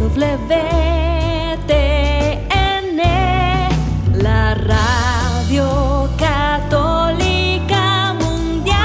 WTN, la radio católica mundial.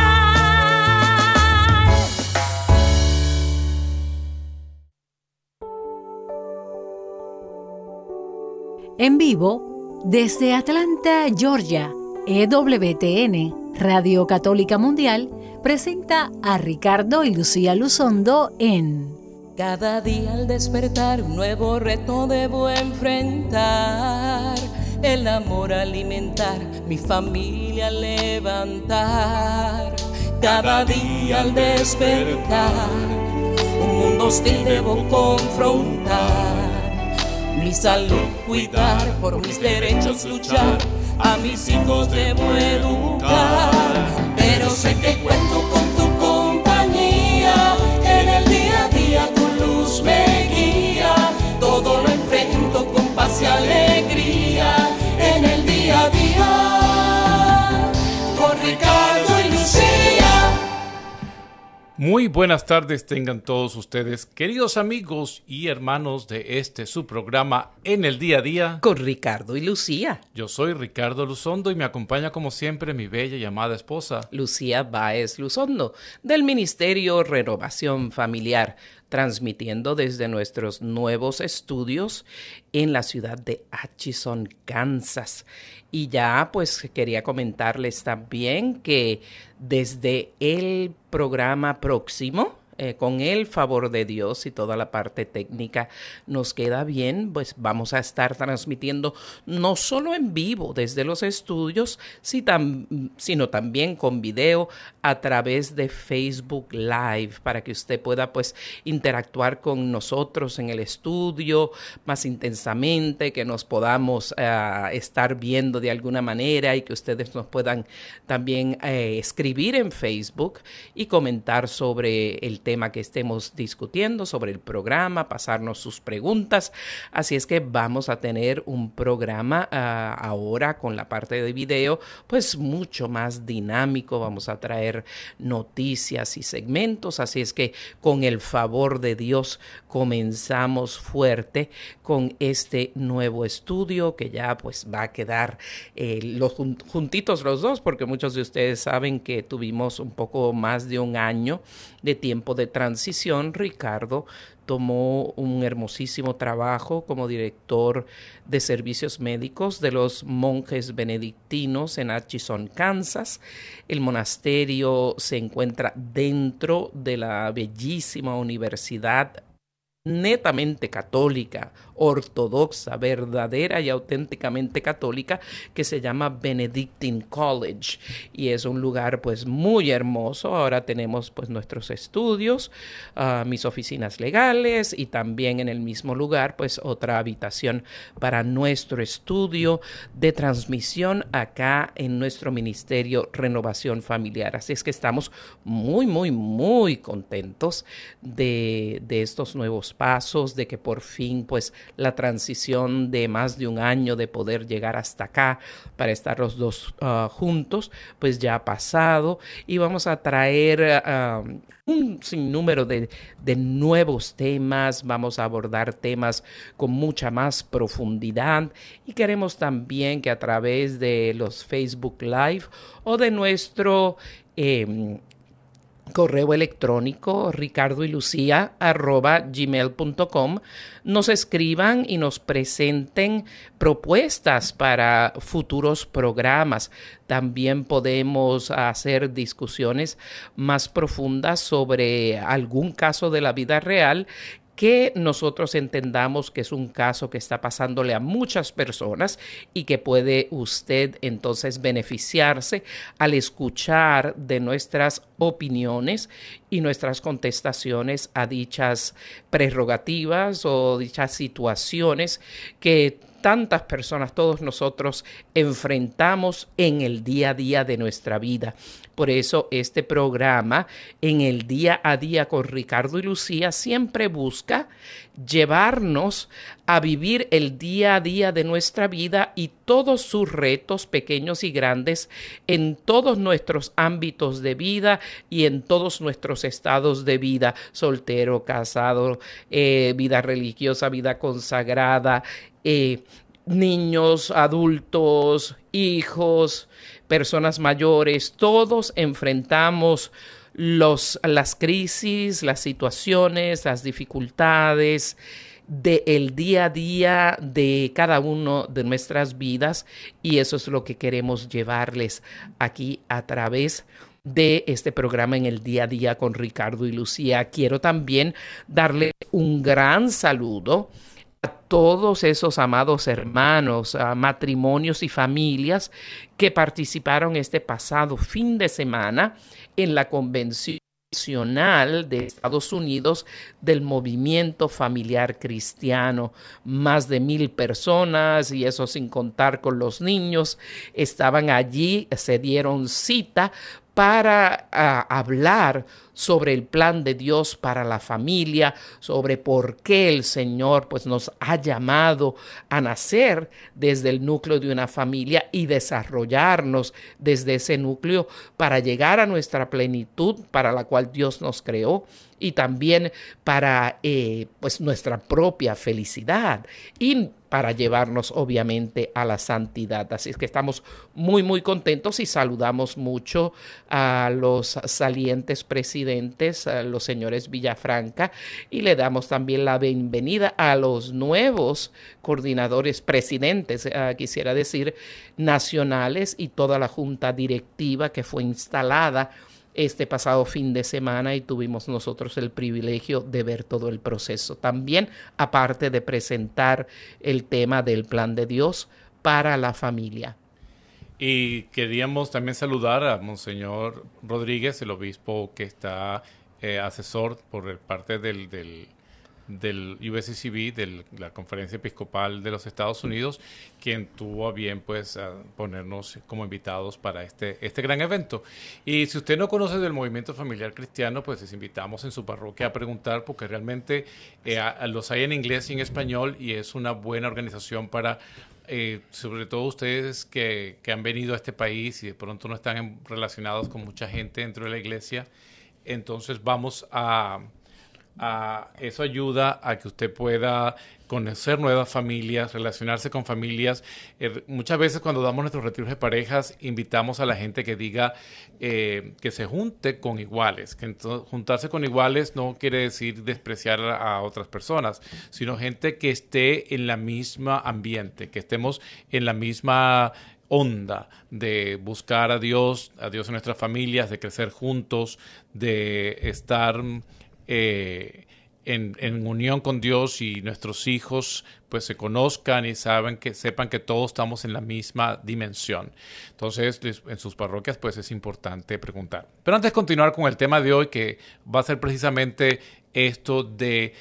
En vivo, desde Atlanta, Georgia, EWTN, Radio Católica Mundial, presenta a Ricardo y Lucía Luzondo en Cada día al despertar un nuevo reto debo enfrentar. El amor alimentar, mi familia levantar. Cada día al despertar un mundo hostil debo confrontar. Mi salud cuidar, por mis derechos luchar. A mis hijos debo educar. Pero sé que cuento con paz y alegría. En el día a día. Con Ricardo y Lucía. Muy buenas tardes tengan todos ustedes, queridos amigos y hermanos de este su programa En el Día a Día. con Ricardo y Lucía. Yo soy Ricardo Luzondo y me acompaña como siempre mi bella y amada esposa. Lucía Báez Luzondo, del Ministerio Renovación Familiar, transmitiendo desde nuestros nuevos estudios en la ciudad de Atchison, Kansas. Y ya pues quería comentarles también que desde el programa próximo, eh, con el favor de Dios y toda la parte técnica nos queda bien, pues vamos a estar transmitiendo no solo en vivo desde los estudios, si sino también con video a través de Facebook Live para que usted pueda pues interactuar con nosotros en el estudio más intensamente, que nos podamos eh, estar viendo de alguna manera y que ustedes nos puedan también eh, escribir en Facebook y comentar sobre el tema que estemos discutiendo, sobre el programa, pasarnos sus preguntas. Así es que vamos a tener un programa ah, ahora con la parte de video, pues mucho más dinámico. Vamos a traer noticias y segmentos. Así es que con el favor de Dios comenzamos fuerte con este nuevo estudio que ya pues va a quedar eh, los jun- juntitos los dos porque muchos de ustedes saben que tuvimos un poco más de un año de tiempo de transición. Ricardo tomó un hermosísimo trabajo como director de servicios médicos de los monjes benedictinos en Atchison, Kansas. El monasterio se encuentra dentro de la bellísima universidad netamente católica, ortodoxa, verdadera y auténticamente católica que se llama Benedictine College y es un lugar pues muy hermoso. Ahora tenemos pues nuestros estudios, ah, mis oficinas legales y también en el mismo lugar pues otra habitación para nuestro estudio de transmisión acá en nuestro ministerio Renovación Familiar. Así es que estamos muy, muy, muy contentos de, de estos nuevos pasos, de que por fin pues la transición de más de un año de poder llegar hasta acá para estar los dos ah, juntos, pues ya ha pasado. Y vamos a traer ah, un sinnúmero de, de nuevos temas, vamos a abordar temas con mucha más profundidad. Y queremos también que a través de los Facebook Live o de nuestro... em, correo electrónico ricardo y lucía gmail.com nos escriban y nos presenten propuestas para futuros programas. También podemos hacer discusiones más profundas sobre algún caso de la vida real que nosotros entendamos que es un caso que está pasándole a muchas personas y que puede usted entonces beneficiarse al escuchar de nuestras opiniones y nuestras contestaciones a dichas prerrogativas o dichas situaciones que tantas personas, todos nosotros enfrentamos en el día a día de nuestra vida. Por eso este programa en el día a día con Ricardo y Lucía siempre busca llevarnos a vivir el día a día de nuestra vida y todos sus retos pequeños y grandes en todos nuestros ámbitos de vida y en todos nuestros estados de vida, soltero, casado, eh, vida religiosa, vida consagrada, eh, niños, adultos, hijos, personas mayores, todos enfrentamos los, las crisis, las situaciones, las dificultades del día a día de cada uno de nuestras vidas y eso es lo que queremos llevarles aquí a través de este programa en el día a día con Ricardo y Lucía. Quiero también darle un gran saludo a todos esos amados hermanos, a matrimonios y familias que participaron este pasado fin de semana en la convención de Estados Unidos del movimiento familiar cristiano. Más de mil personas, y eso sin contar con los niños, estaban allí, se dieron cita para ah, hablar sobre el plan de Dios para la familia, sobre por qué el Señor pues nos ha llamado a nacer desde el núcleo de una familia y desarrollarnos desde ese núcleo para llegar a nuestra plenitud para la cual Dios nos creó y también para eh, pues nuestra propia felicidad. Y para llevarnos obviamente a la santidad. Así es que estamos muy muy contentos y saludamos mucho a los salientes presidentes, a los señores Villafranca y le damos también la bienvenida a los nuevos coordinadores presidentes, eh, quisiera decir, nacionales y toda la junta directiva que fue instalada este pasado fin de semana y tuvimos nosotros el privilegio de ver todo el proceso. También, aparte de presentar el tema del plan de Dios para la familia. Y queríamos también saludar a Monseñor Rodríguez, el obispo que está eh, asesor por parte del, del del USCCB, de la Conferencia Episcopal de los Estados Unidos, quien tuvo a bien pues ponernos como invitados para este, este gran evento. Y si usted no conoce del movimiento familiar cristiano, pues les invitamos en su parroquia a preguntar porque realmente eh, los hay en inglés y en español y es una buena organización para eh, sobre todo ustedes que, que, han venido a este país y de pronto no están relacionados con mucha gente dentro de la iglesia, entonces vamos a, eso ayuda a que usted pueda conocer nuevas familias, relacionarse con familias. Eh, muchas veces cuando damos nuestros retiros de parejas, invitamos a la gente que diga eh, que se junte con iguales. Que juntarse con iguales no quiere decir despreciar a otras personas, sino gente que esté en la misma ambiente, que estemos en la misma onda de buscar a Dios, a Dios en nuestras familias, de crecer juntos, de estar eh, en, unión con Dios y nuestros hijos pues se conozcan y saben que sepan que todos estamos en la misma dimensión. Entonces, en sus parroquias pues es importante preguntar. Pero antes de continuar con el tema de hoy que va a ser precisamente esto de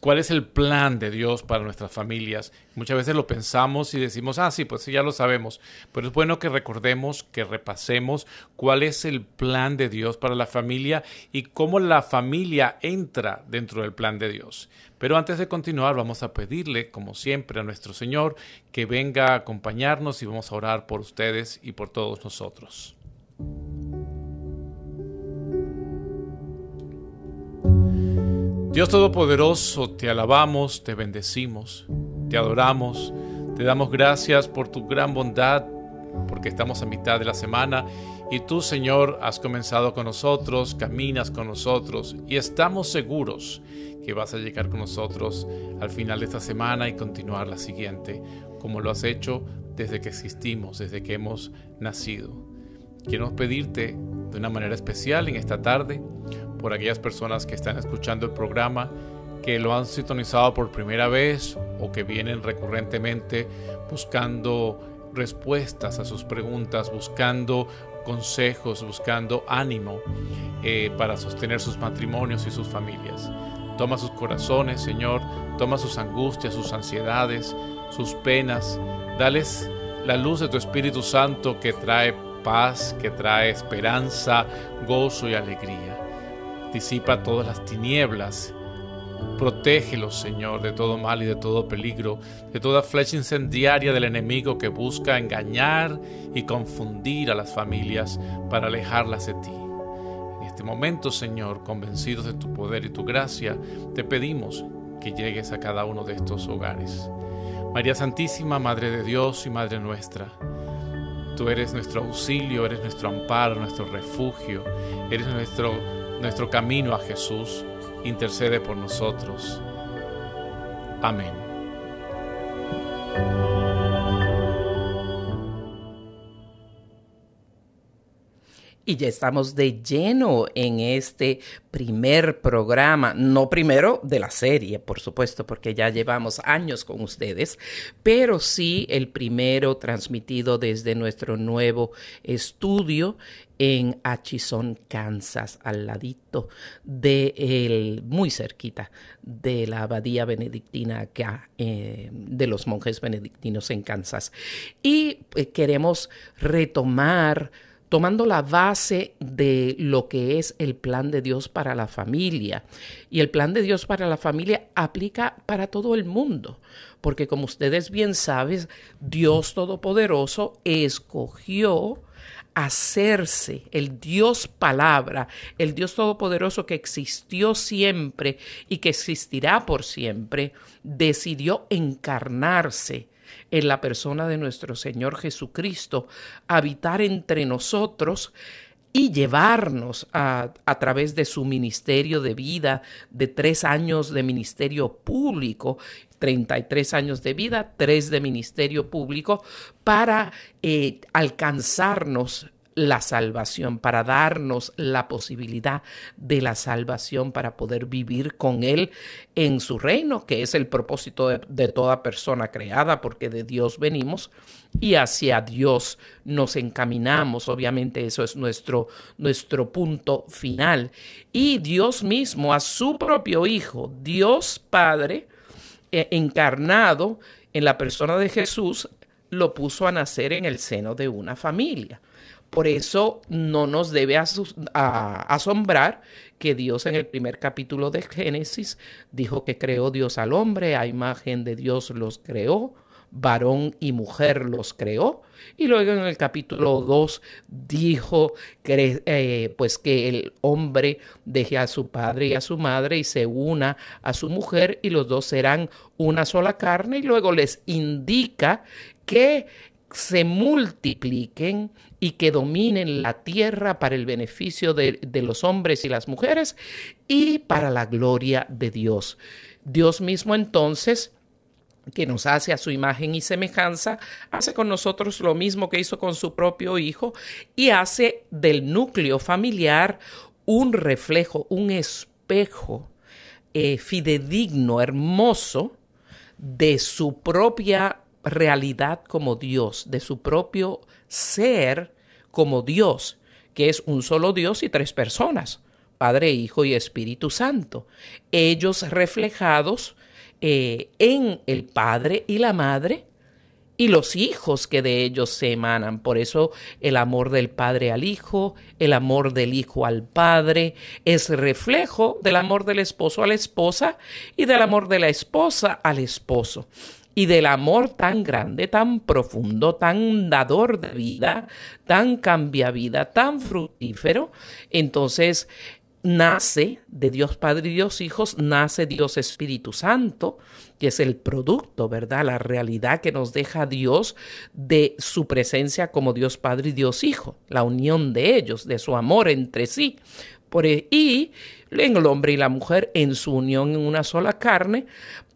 cuál es el plan de Dios para nuestras familias. Muchas veces lo pensamos y decimos, ah, sí, pues sí, ya lo sabemos. Pero es bueno que recordemos, que repasemos cuál es el plan de Dios para la familia y cómo la familia entra dentro del plan de Dios. Pero antes de continuar, vamos a pedirle, como siempre, a nuestro Señor que venga a acompañarnos y vamos a orar por ustedes y por todos nosotros. Dios Todopoderoso, te alabamos, te bendecimos, te adoramos, te damos gracias por tu gran bondad, porque estamos a mitad de la semana y tú, Señor, has comenzado con nosotros, caminas con nosotros y estamos seguros que vas a llegar con nosotros al final de esta semana y continuar la siguiente, como lo has hecho desde que existimos, desde que hemos nacido. Quiero pedirte de una manera especial en esta tarde por aquellas personas que están escuchando el programa, que lo han sintonizado por primera vez o que vienen recurrentemente buscando respuestas a sus preguntas, buscando consejos, buscando ánimo eh, para sostener sus matrimonios y sus familias. Toma sus corazones, Señor, toma sus angustias, sus ansiedades, sus penas. Dales la luz de tu Espíritu Santo que trae paz, que trae esperanza, gozo y alegría. Disipa todas las tinieblas. Protégelos, Señor, de todo mal y de todo peligro, de toda flecha incendiaria del enemigo que busca engañar y confundir a las familias para alejarlas de ti. En este momento, Señor, convencidos de tu poder y tu gracia, te pedimos que llegues a cada uno de estos hogares. María Santísima, Madre de Dios y Madre nuestra, tú eres nuestro auxilio, eres nuestro amparo, nuestro refugio, eres nuestro, nuestro camino a Jesús. Intercede por nosotros. Amén. Y ya estamos de lleno en este primer programa, no primero de la serie, por supuesto, porque ya llevamos años con ustedes, pero sí el primero transmitido desde nuestro nuevo estudio en Atchison, Kansas, al ladito de el, muy cerquita de la abadía benedictina acá, eh, de los monjes benedictinos en Kansas. Y eh, queremos retomar tomando la base de lo que es el plan de Dios para la familia. Y el plan de Dios para la familia aplica para todo el mundo, porque como ustedes bien saben, Dios Todopoderoso escogió hacerse el Dios palabra, el Dios todopoderoso que existió siempre y que existirá por siempre, decidió encarnarse en la persona de nuestro Señor Jesucristo, habitar entre nosotros y llevarnos a, través de su ministerio de vida, de tres años de ministerio público, 33 años de vida, tres de ministerio público, para eh, alcanzarnos la salvación, para darnos la posibilidad de la salvación, para poder vivir con Él en su reino, que es el propósito de, toda persona creada, porque de Dios venimos y hacia Dios nos encaminamos. Obviamente eso es nuestro, nuestro punto final. Y Dios mismo, a su propio Hijo, Dios Padre, eh, encarnado en la persona de Jesús, lo puso a nacer en el seno de una familia. Por eso no nos debe asombrar que Dios en el primer capítulo de Génesis dijo que creó Dios al hombre, a imagen de Dios los creó, varón y mujer los creó. Y luego en el capítulo 2 dijo que, eh, pues que el hombre deje a su padre y a su madre y se una a su mujer y los dos serán una sola carne. Y luego les indica que se multipliquen y que dominen la tierra para el beneficio de, los hombres y las mujeres y para la gloria de Dios. Dios mismo entonces que nos hace a su imagen y semejanza, hace con nosotros lo mismo que hizo con su propio Hijo y hace del núcleo familiar un reflejo, un espejo eh, fidedigno, hermoso de su propia realidad como Dios, de su propio ser como Dios, que es un solo Dios y tres personas, Padre, Hijo y Espíritu Santo. Ellos reflejados eh, en el Padre y la Madre y los hijos que de ellos se emanan. Por eso el amor del Padre al Hijo, el amor del Hijo al Padre, es reflejo del amor del esposo a la esposa y del amor de la esposa al esposo y del amor tan grande, tan profundo, tan dador de vida, tan cambia vida, tan fructífero, entonces nace de Dios Padre y Dios Hijos, nace Dios Espíritu Santo, que es el producto, ¿verdad? La realidad que nos deja Dios de su presencia como Dios Padre y Dios Hijo, la unión de ellos, de su amor entre sí. Por, e, y en el hombre y la mujer en su unión en una sola carne,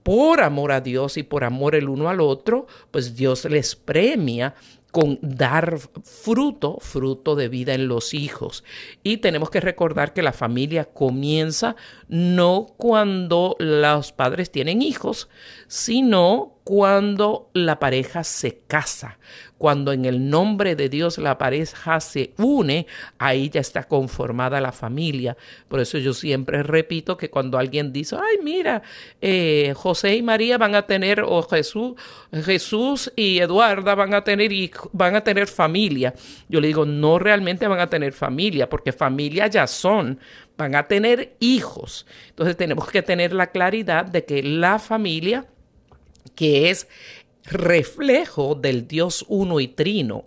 por amor a Dios y por amor el uno al otro, pues Dios les premia con dar fruto, fruto de vida en los hijos. Y tenemos que recordar que la familia comienza no cuando los padres tienen hijos, sino cuando la pareja se casa, cuando en el nombre de Dios la pareja se une, ahí ya está conformada la familia. Por eso yo siempre repito que cuando alguien dice, ay, mira, eh, José y María van a tener, o Jesús, Jesús y Eduarda van a tener, van a tener familia. Yo le digo, no realmente van a tener familia, porque familia ya son, van a tener hijos. Entonces tenemos que tener la claridad de que la familia que es reflejo del Dios uno y trino.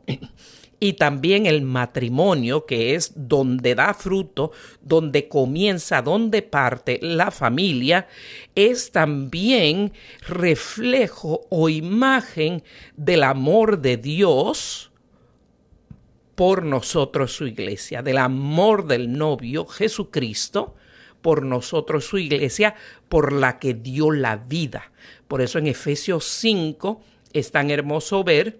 Y también el matrimonio, que es donde da fruto, donde comienza, donde parte la familia, es también reflejo o imagen del amor de Dios por nosotros su iglesia, del amor del novio Jesucristo por nosotros su iglesia, por la que dio la vida. Por eso en Efesios 5 es tan hermoso ver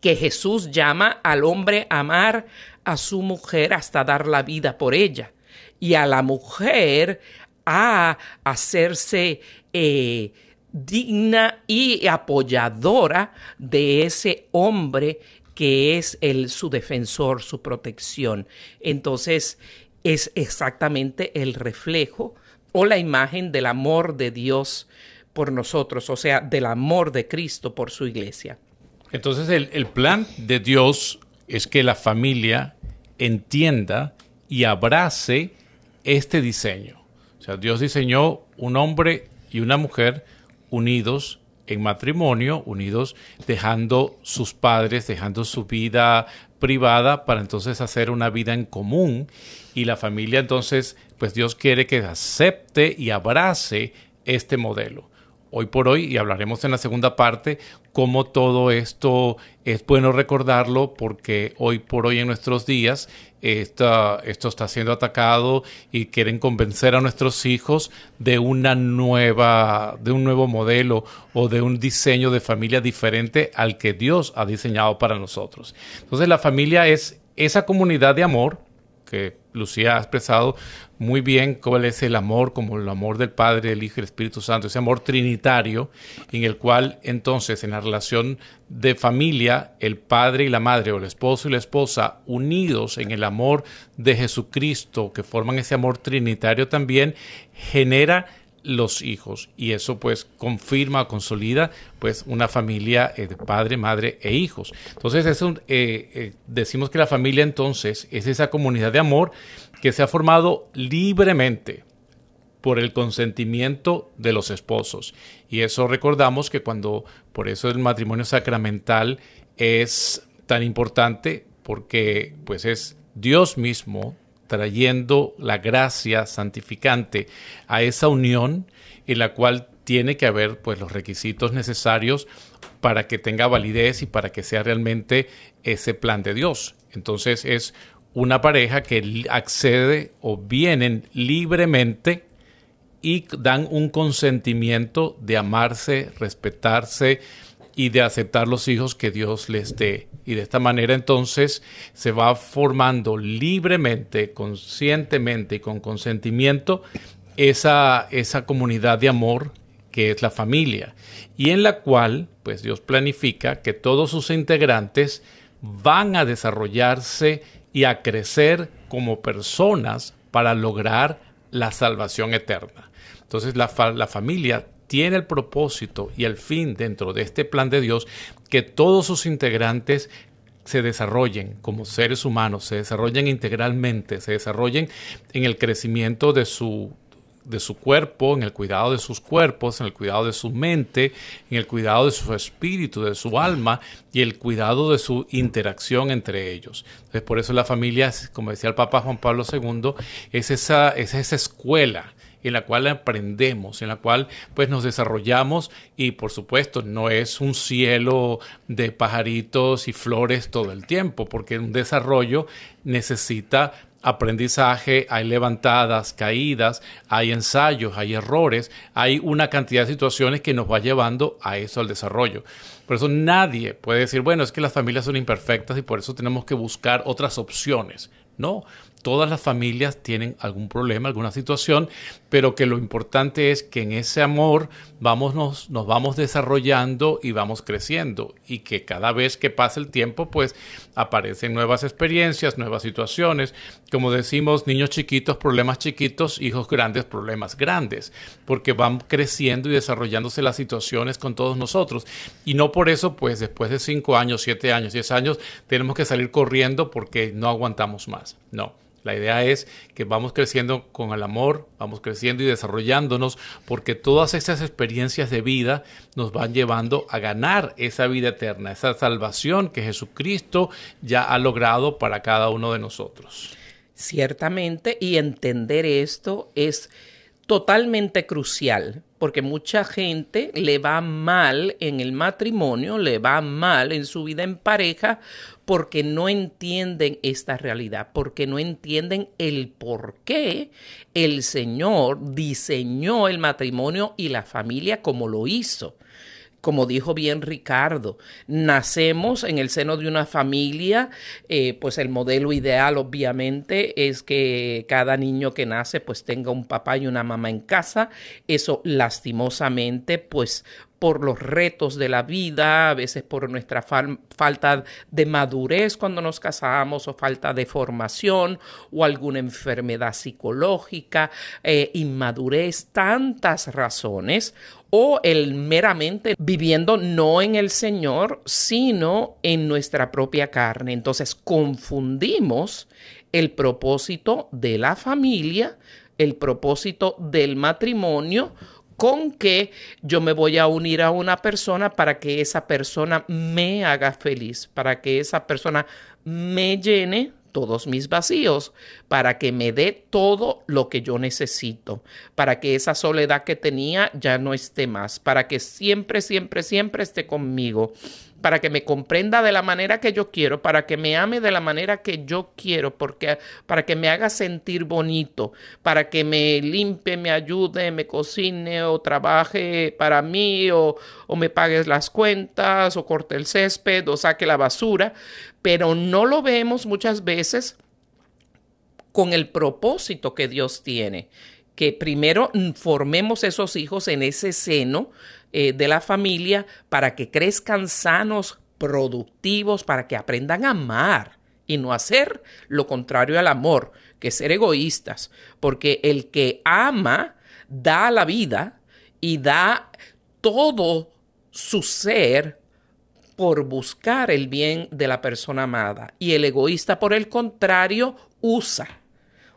que Jesús llama al hombre a amar a su mujer hasta dar la vida por ella y a la mujer a hacerse eh, digna y apoyadora de ese hombre que es el, su defensor, su protección. Entonces, es exactamente el reflejo o la imagen del amor de Dios por nosotros, o sea, del amor de Cristo por su iglesia. Entonces el, plan de Dios es que la familia entienda y abrace este diseño. O sea, Dios diseñó un hombre y una mujer unidos en matrimonio, unidos dejando sus padres, dejando su vida privada para entonces hacer una vida en común y la familia entonces pues Dios quiere que acepte y abrace este modelo hoy por hoy, y hablaremos en la segunda parte, cómo todo esto es bueno recordarlo porque hoy por hoy en nuestros días esto está siendo atacado y quieren convencer a nuestros hijos de una nueva, de un nuevo modelo o de un diseño de familia diferente al que Dios ha diseñado para nosotros. Entonces la familia es esa comunidad de amor que Lucía ha expresado muy bien cuál es el amor, como el amor del Padre, el Hijo y el Espíritu Santo, ese amor trinitario, en el cual entonces en la relación de familia, el padre y la madre, o el esposo y la esposa, unidos en el amor de Jesucristo, que forman ese amor trinitario también, genera los hijos y eso pues confirma, consolida pues una familia eh, de padre, madre e hijos. Entonces eh, eh, decimos que la familia entonces es esa comunidad de amor que se ha formado libremente por el consentimiento de los esposos. Y eso recordamos que cuando, por eso el matrimonio sacramental es tan importante porque pues es Dios mismo trayendo la gracia santificante a esa unión en la cual tiene que haber pues los requisitos necesarios para que tenga validez y para que sea realmente ese plan de Dios. Entonces es una pareja que accede o vienen libremente y dan un consentimiento de amarse, respetarse y de aceptar los hijos que Dios les dé. Y de esta manera entonces se va formando libremente, conscientemente y con consentimiento esa, esa comunidad de amor que es la familia y en la cual pues Dios planifica que todos sus integrantes van a desarrollarse y a crecer como personas para lograr la salvación eterna. Entonces la, la familia tiene el propósito y el fin dentro de este plan de Dios que todos sus integrantes se desarrollen como seres humanos, se desarrollen integralmente, se desarrollen en el crecimiento de su de su cuerpo, en el cuidado de sus cuerpos, en el cuidado de su mente, en el cuidado de su espíritu, de su alma y el cuidado de su interacción entre ellos. Entonces, por eso la familia, como decía el Papa Juan Pablo II, es esa, es esa escuela en la cual aprendemos, en la cual pues nos desarrollamos y por supuesto no es un cielo de pajaritos y flores todo el tiempo, porque un desarrollo necesita aprendizaje, hay levantadas, caídas, hay ensayos, hay errores, hay una cantidad de situaciones que nos va llevando a eso, al desarrollo. Por eso nadie puede decir, bueno, es que las familias son imperfectas y por eso tenemos que buscar otras opciones. No, todas las familias tienen algún problema, alguna situación, pero que lo importante es que en ese amor vamos, nos, nos, vamos desarrollando y vamos creciendo y que cada vez que pasa el tiempo pues aparecen nuevas experiencias, nuevas situaciones, como decimos, niños chiquitos, problemas chiquitos, hijos grandes, problemas grandes, porque van creciendo y desarrollándose las situaciones con todos nosotros. Y no por eso pues después de cinco años, siete años, diez años tenemos que salir corriendo porque no aguantamos más, no la idea es que vamos creciendo con el amor, vamos creciendo y desarrollándonos porque todas esas experiencias de vida nos van llevando a ganar esa vida eterna, esa salvación que Jesucristo ya ha logrado para cada uno de nosotros. Ciertamente, y entender esto es totalmente crucial, porque mucha gente le va mal en el matrimonio, le va mal en su vida en pareja, porque no entienden esta realidad, porque no entienden el por qué el Señor diseñó el matrimonio y la familia como lo hizo como dijo bien Ricardo, nacemos en el seno de una familia, eh, pues el modelo ideal obviamente es que cada niño que nace pues tenga un papá y una mamá en casa. Eso lastimosamente pues por los retos de la vida, a veces por nuestra falta de madurez cuando nos casamos o falta de formación o alguna enfermedad psicológica, eh, inmadurez, tantas razones o el meramente viviendo no en el Señor, sino en nuestra propia carne. Entonces confundimos el propósito de la familia, el propósito del matrimonio, con que yo me voy a unir a una persona para que esa persona me haga feliz, para que esa persona me llene todos mis vacíos, para que me dé todo lo que yo necesito, para que esa soledad que tenía ya no esté más, para que siempre, siempre, siempre esté conmigo para que me comprenda de la manera que yo quiero, para que me ame de la manera que yo quiero, porque para que me haga sentir bonito, para que me limpie, me ayude, me cocine o trabaje para mí o, o me pague las cuentas o corte el césped o saque la basura, pero no lo vemos muchas veces con el propósito que Dios tiene, que primero formemos esos hijos en ese seno eh, de la familia para que crezcan sanos, productivos, para que aprendan a amar y no hacer lo contrario al amor, que ser egoístas, porque el que ama da la vida y da todo su ser por buscar el bien de la persona amada. Y el egoísta, por el contrario, usa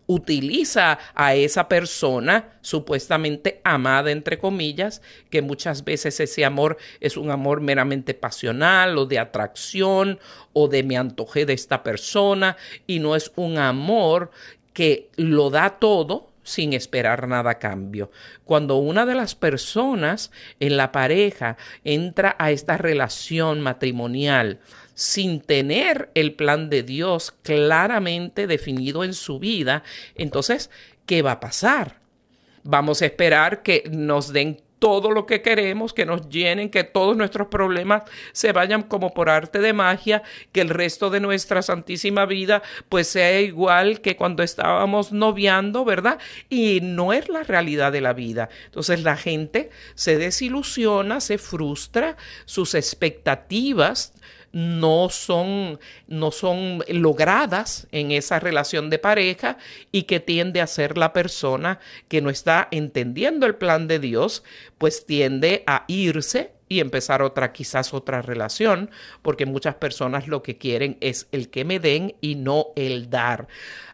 utiliza a esa persona supuestamente amada, entre comillas, que muchas veces ese amor es un amor meramente pasional o de atracción o de me antojé de esta persona y no es un amor que lo da todo sin esperar nada a cambio. Cuando una de las personas en la pareja entra a esta relación matrimonial, sin tener el plan de Dios claramente definido en su vida, entonces, ¿qué va a pasar? Vamos a esperar que nos den todo lo que queremos, que nos llenen, que todos nuestros problemas se vayan como por arte de magia, que el resto de nuestra santísima vida pues sea igual que cuando estábamos noviando, ¿verdad? Y no es la realidad de la vida. Entonces la gente se desilusiona, se frustra, sus expectativas no son, no son logradas en esa relación de pareja y que tiende a ser la persona que no está entendiendo el plan de Dios, pues tiende a irse y empezar otra, quizás otra relación, porque muchas personas lo que quieren es el que me den y no el dar.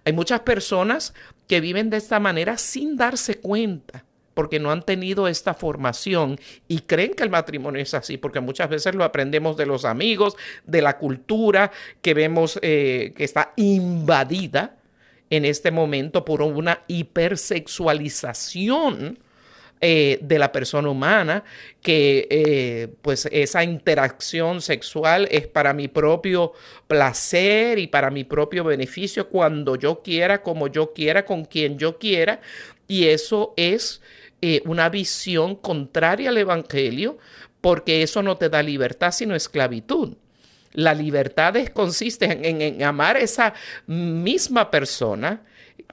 Hay muchas personas que viven de esta manera sin darse cuenta porque no han tenido esta formación y creen que el matrimonio es así, porque muchas veces lo aprendemos de los amigos, de la cultura que vemos eh, que está invadida en este momento por una hipersexualización eh, de la persona humana, que eh, pues esa interacción sexual es para mi propio placer y para mi propio beneficio cuando yo quiera, como yo quiera, con quien yo quiera, y eso es eh, una visión contraria al Evangelio, porque eso no te da libertad, sino esclavitud. La libertad consiste en, amar esa misma persona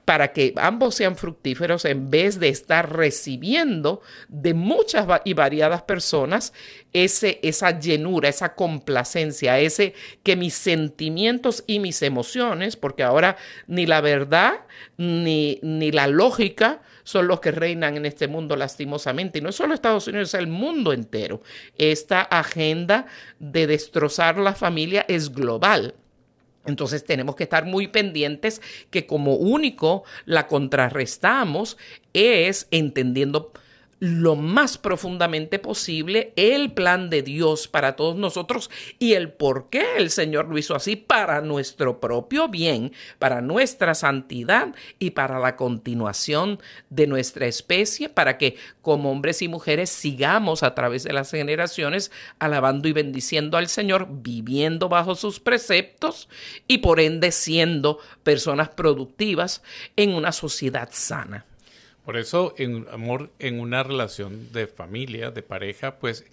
para que ambos sean fructíferos en vez de estar recibiendo de muchas y variadas personas ese, esa llenura, esa complacencia, ese que mis sentimientos y mis emociones, porque ahora ni la verdad ni, ni la lógica son los que reinan en este mundo lastimosamente. Y no es solo Estados Unidos, es el mundo entero. Esta agenda de destrozar la familia es global. Entonces tenemos que estar muy pendientes que como único la contrarrestamos es entendiendo lo más profundamente posible el plan de Dios para todos nosotros y el por qué el Señor lo hizo así para nuestro propio bien, para nuestra santidad y para la continuación de nuestra especie, para que como hombres y mujeres sigamos a través de las generaciones alabando y bendiciendo al Señor, viviendo bajo sus preceptos y por ende siendo personas productivas en una sociedad sana. Por eso, en amor, en una relación de familia, de pareja, pues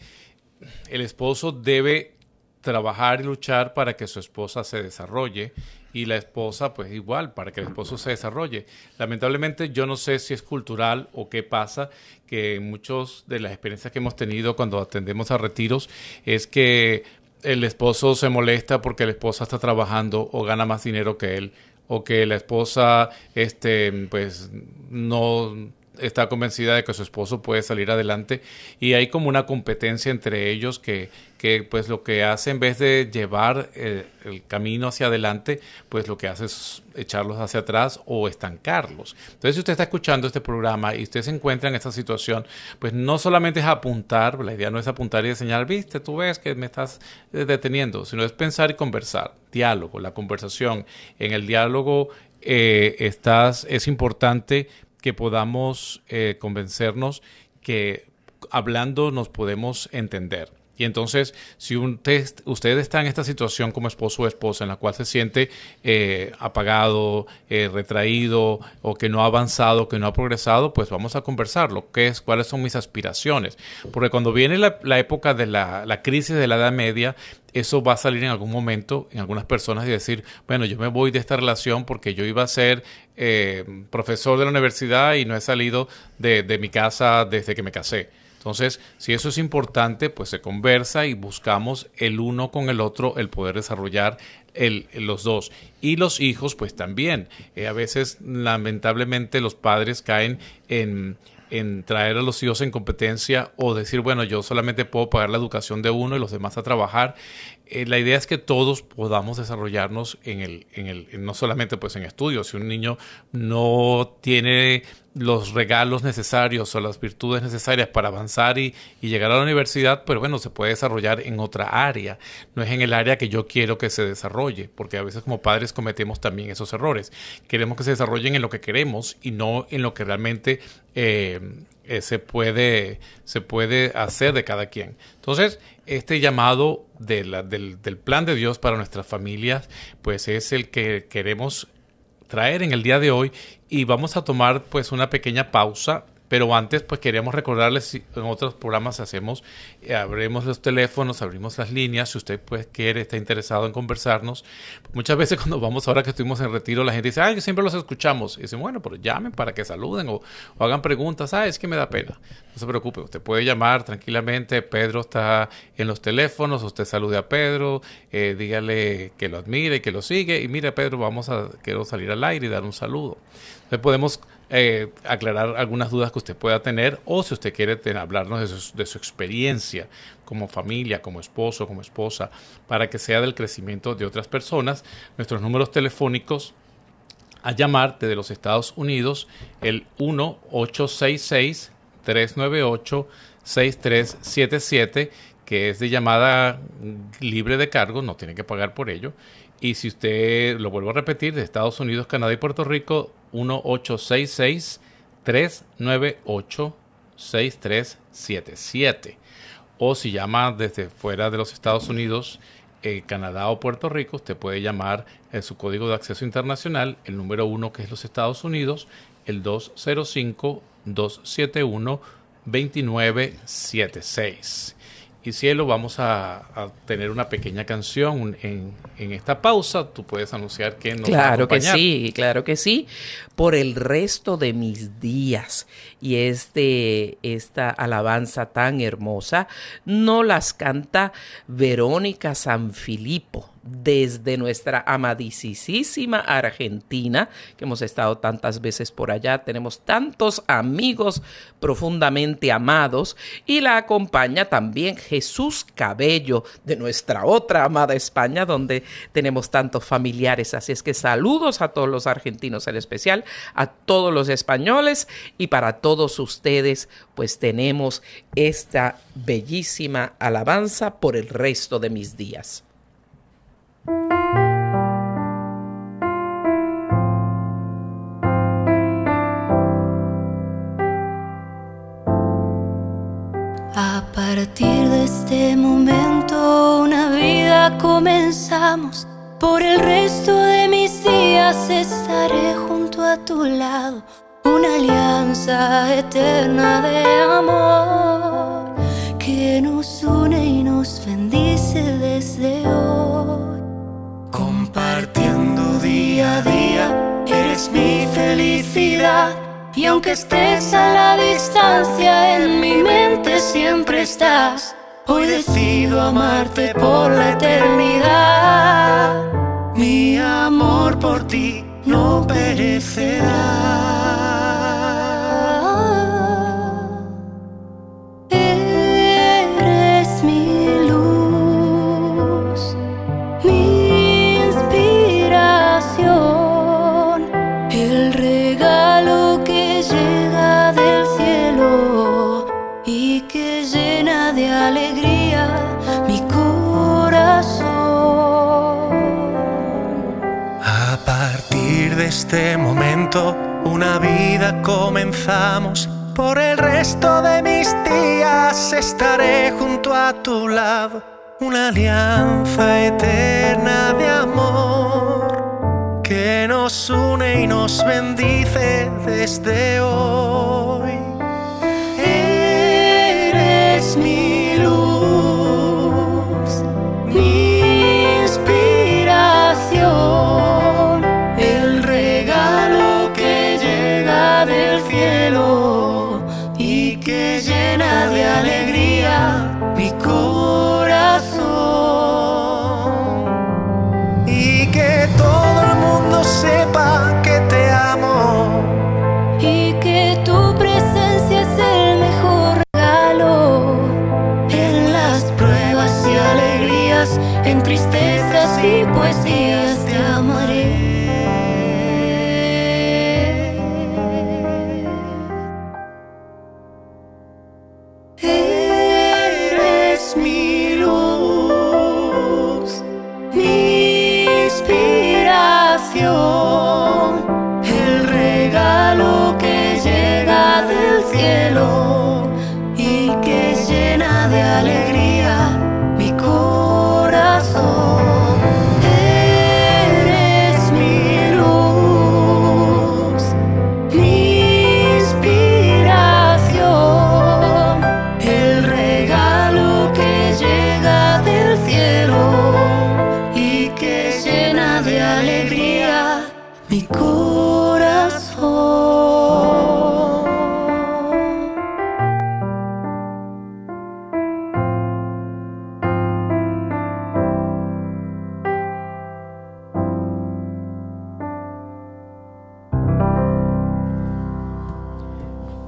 el esposo debe trabajar y luchar para que su esposa se desarrolle y la esposa pues igual para que el esposo se desarrolle. Lamentablemente yo no sé si es cultural o qué pasa, que muchos de las experiencias que hemos tenido cuando atendemos a retiros es que el esposo se molesta porque la esposa está trabajando o gana más dinero que él o que la esposa este pues no está convencida de que su esposo puede salir adelante y hay como una competencia entre ellos que, que pues lo que hace en vez de llevar el, camino hacia adelante, pues lo que hace es echarlos hacia atrás o estancarlos. Entonces si usted está escuchando este programa y usted se encuentra en esta situación, pues no solamente es apuntar, la idea no es apuntar y señalar, viste, tú ves que me estás eh, deteniendo, sino es pensar y conversar, diálogo, la conversación. En el diálogo eh, estás, es importante que podamos eh, convencernos que hablando nos podemos entender. Y entonces, si un usted está en esta situación como esposo o esposa en la cual se siente eh, apagado, eh, retraído o que no ha avanzado, que no ha progresado, pues vamos a conversarlo. ¿Qué es? ¿Cuáles son mis aspiraciones? Porque cuando viene la, época de la, crisis de la Edad Media, eso va a salir en algún momento en algunas personas y decir, bueno, yo me voy de esta relación porque yo iba a ser eh, profesor de la universidad y no he salido de mi casa desde que me casé. Entonces, si eso es importante, pues se conversa y buscamos el uno con el otro el poder desarrollar el, los dos. Y los hijos, pues también. Eh, a veces, lamentablemente, los padres caen en, en traer a los hijos en competencia o decir, bueno, yo solamente puedo pagar la educación de uno y los demás a trabajar. Eh, la idea es que todos podamos desarrollarnos en el, en el, no solamente pues en estudios. Si un niño no tiene los regalos necesarios o las virtudes necesarias para avanzar y, llegar a la universidad, pero bueno, se puede desarrollar en otra área. No es en el área que yo quiero que se desarrolle, porque a veces como padres cometemos también esos errores. Queremos que se desarrollen en lo que queremos y no en lo que realmente eh, eh, se, puede, se puede hacer de cada quien. Entonces, este llamado del, del plan de Dios para nuestras familias, pues es el que queremos traer en el día de hoy y vamos a tomar pues una pequeña pausa pero antes, pues queríamos recordarles, en otros programas hacemos, eh, abrimos los teléfonos, abrimos las líneas, si usted pues quiere, está interesado en conversarnos. Muchas veces cuando vamos ahora que estuvimos en retiro, la gente dice, ay, siempre los escuchamos. Y dicen, bueno, pero llamen para que saluden o, hagan preguntas. Ah, es que me da pena. No se preocupe, usted puede llamar tranquilamente. Pedro está en los teléfonos, usted salude a Pedro, eh, dígale que lo admire, que lo sigue. Y mire, Pedro, vamos a, quiero salir al aire y dar un saludo. Entonces podemos eh, aclarar algunas dudas que usted pueda tener o si usted quiere hablarnos de su, experiencia como familia, como esposo, como esposa, para que sea del crecimiento de otras personas. Nuestros números telefónicos a llamar desde los Estados Unidos, el 1-866-398-6377, que es de llamada libre de cargo, no tiene que pagar por ello. Y si usted, lo vuelvo a repetir, de Estados Unidos, Canadá y Puerto Rico, 1866-398-6377. O si llama desde fuera de los Estados Unidos, eh, Canadá o Puerto Rico, usted puede llamar en su código de acceso internacional, el número 1 que es los Estados Unidos, el 205-271-2976. Y cielo, vamos a, tener una pequeña canción en, en, esta pausa. Tú puedes anunciar que nos Claro que sí, claro que sí. Por el resto de mis días. Y este, esta alabanza tan hermosa no las canta Verónica Sanfilippo desde nuestra amadísima Argentina, que hemos estado tantas veces por allá, tenemos tantos amigos profundamente amados, y la acompaña también Jesús Cabello de nuestra otra amada España, donde tenemos tantos familiares. Así es que saludos a todos los argentinos en especial, a todos los españoles y para todos ustedes, pues tenemos esta bellísima alabanza por el resto de mis días. A partir de este momento una vida comenzamos. Por el resto de mis días estaré junto a tu lado. Una alianza eterna de amor que nos une y nos bendice desde hoy. Compartiendo día a día, eres mi felicidad. Y aunque estés a la distancia, en mi mente siempre estás. Hoy decido amarte por la eternidad. Mi amor por ti no perecerá. Este momento una vida comenzamos. Por el resto de mis días estaré junto a tu lado. Una alianza eterna de amor que nos une y nos bendice desde hoy.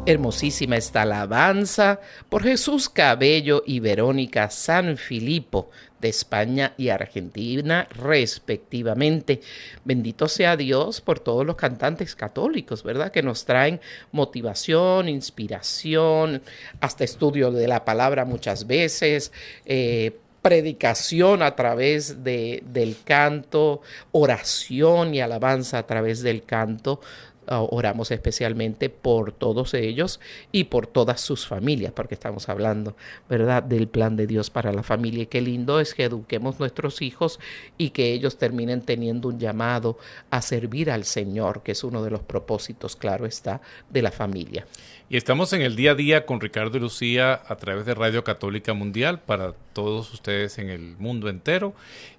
Hermosísima esta alabanza por Jesús Cabello y Verónica San Filipo de España y Argentina respectivamente. Bendito sea Dios por todos los cantantes católicos, ¿verdad? Que nos traen motivación, inspiración, hasta estudio de la palabra muchas veces. Eh, predicación a través de, del canto, oración y alabanza a través del canto, oramos especialmente por todos ellos y por todas sus familias, porque estamos hablando, ¿verdad?, del plan de Dios para la familia. Y qué lindo es que eduquemos nuestros hijos y que ellos terminen teniendo un llamado a servir al Señor, que es uno de los propósitos, claro está, de la familia. Y estamos en el día a día con Ricardo y Lucía a través de Radio Católica Mundial para todos ustedes en el mundo entero,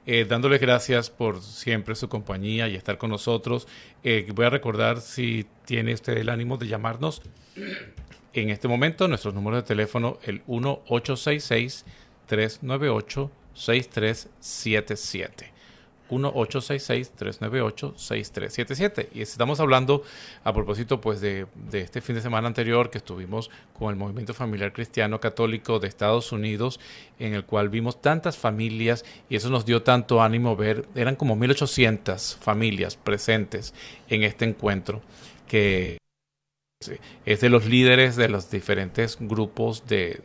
eh, dándoles gracias por siempre su compañía y estar con nosotros. Eh, voy a recordar si tiene usted el ánimo de llamarnos en este momento, nuestros números de teléfono, el 1866 398 6377. 1-866-398-6377. Y estamos hablando a propósito pues de, de, este fin de semana anterior que estuvimos con el Movimiento Familiar Cristiano Católico de Estados Unidos, en el cual vimos tantas familias y eso nos dio tanto ánimo ver, eran como 1800 familias presentes en este encuentro que es de los líderes de los diferentes grupos de,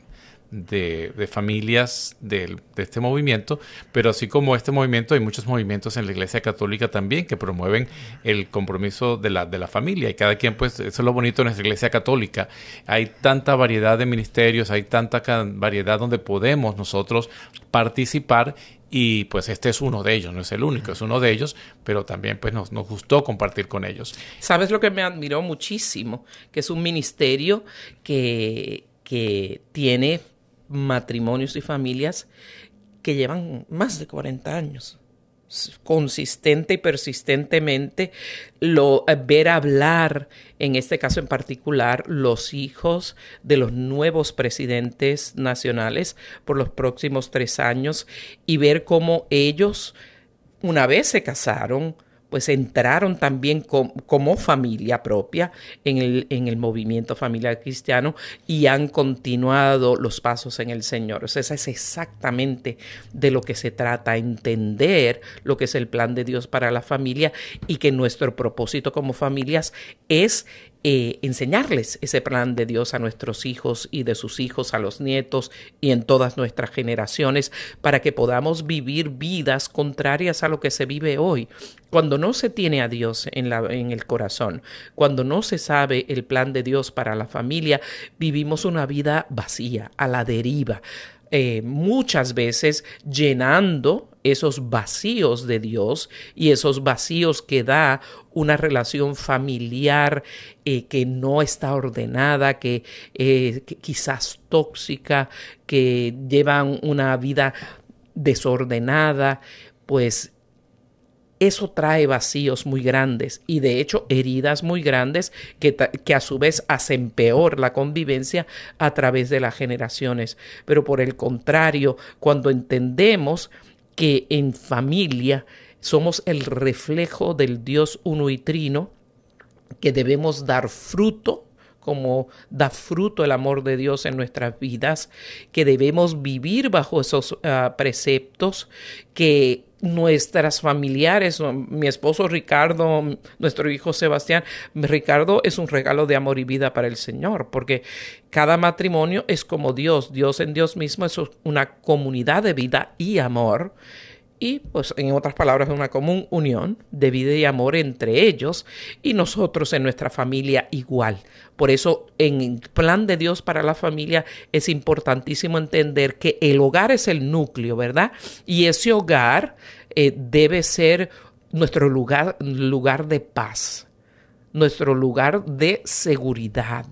de, familias de, este movimiento, pero así como este movimiento, hay muchos movimientos en la Iglesia Católica también que promueven el compromiso de la, de la familia y cada quien, pues, eso es lo bonito de nuestra Iglesia Católica. Hay tanta variedad de ministerios, hay tanta variedad donde podemos nosotros participar y pues este es uno de ellos, no es el único, es uno de ellos, pero también pues nos, nos gustó compartir con ellos. ¿Sabes lo que me admiró muchísimo? Que es un ministerio que, que tiene matrimonios y familias que llevan más de 40 años. Consistente y persistentemente lo eh, ver hablar en este caso en particular los hijos de los nuevos presidentes nacionales por los próximos tres años y ver cómo ellos una vez se casaron pues entraron también como familia propia en el, en el movimiento familiar cristiano y han continuado los pasos en el Señor. O sea, eso es exactamente de lo que se trata, entender lo que es el plan de Dios para la familia y que nuestro propósito como familias es eh, enseñarles ese plan de Dios a nuestros hijos y de sus hijos, a los nietos y en todas nuestras generaciones, para que podamos vivir vidas contrarias a lo que se vive hoy. Cuando no se tiene a Dios en, la, en el corazón, cuando no se sabe el plan de Dios para la familia, vivimos una vida vacía, a la deriva. Eh, muchas veces llenando esos vacíos de Dios y esos vacíos que da una relación familiar eh, que no está ordenada, que, eh, que quizás tóxica, que llevan una vida desordenada, pues eso trae vacíos muy grandes y de hecho heridas muy grandes que, que, a su vez hacen peor la convivencia a través de las generaciones. Pero por el contrario, cuando entendemos que en familia somos el reflejo del Dios uno y trino, que debemos dar fruto como da fruto el amor de Dios en nuestras vidas, que debemos vivir bajo esos ah, preceptos, que nuestras familiares, mi esposo Ricardo, nuestro hijo Sebastián, Ricardo es un regalo de amor y vida para el Señor, porque cada matrimonio es como Dios, Dios en Dios mismo es una comunidad de vida y amor y pues en otras palabras una común unión de vida y amor entre ellos y nosotros en nuestra familia igual. Por eso en el plan de Dios para la familia es importantísimo entender que el hogar es el núcleo, ¿verdad? Y ese hogar eh, debe ser nuestro lugar, lugar de paz, nuestro lugar de seguridad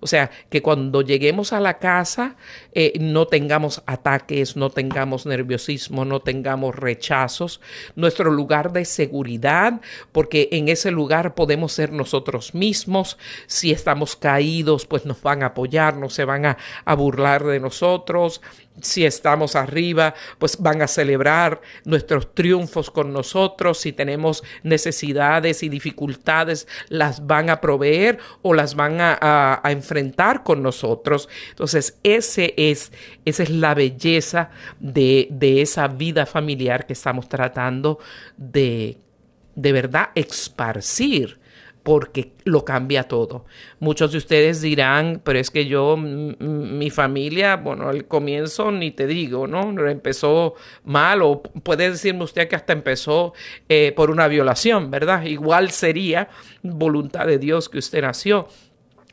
o sea, que cuando lleguemos a la casa eh, no tengamos ataques, no tengamos nerviosismo, no tengamos rechazos. Nuestro lugar de seguridad, porque en ese lugar podemos ser nosotros mismos. Si estamos caídos, pues nos van a apoyar, no se van a, a burlar de nosotros si estamos arriba, pues van a celebrar nuestros triunfos con nosotros. Si tenemos necesidades y dificultades, las van a proveer o las van a, enfrentar con nosotros. Entonces, ese es, esa es la belleza de, de esa vida familiar que estamos tratando de, de verdad, esparcir porque lo cambia todo. Muchos de ustedes dirán, pero es que yo, mi familia, bueno, al comienzo ni te digo, ¿no? Empezó mal o puede decirme usted que hasta empezó eh, por una violación, ¿verdad? Igual sería voluntad de Dios que usted nació.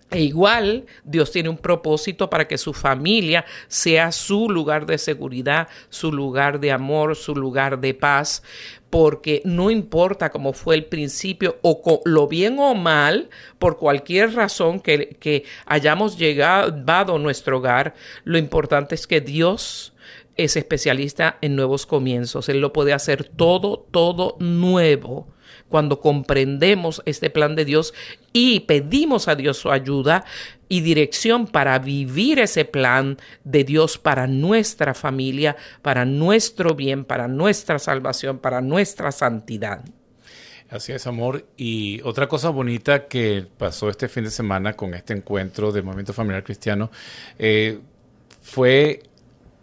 E igual Dios tiene un propósito para que su familia sea su lugar de seguridad, su lugar de amor, su lugar de paz, porque no importa cómo fue el principio o lo bien o mal, por cualquier razón que, que hayamos llegado a nuestro hogar, lo importante es que Dios es especialista en nuevos comienzos. Él lo puede hacer todo, todo nuevo cuando comprendemos este plan de Dios y pedimos a Dios su ayuda y dirección para vivir ese plan de Dios para nuestra familia, para nuestro bien, para nuestra salvación, para nuestra santidad. Así es, amor. Y otra cosa bonita que pasó este fin de semana con este encuentro del Movimiento Familiar Cristiano eh, fue,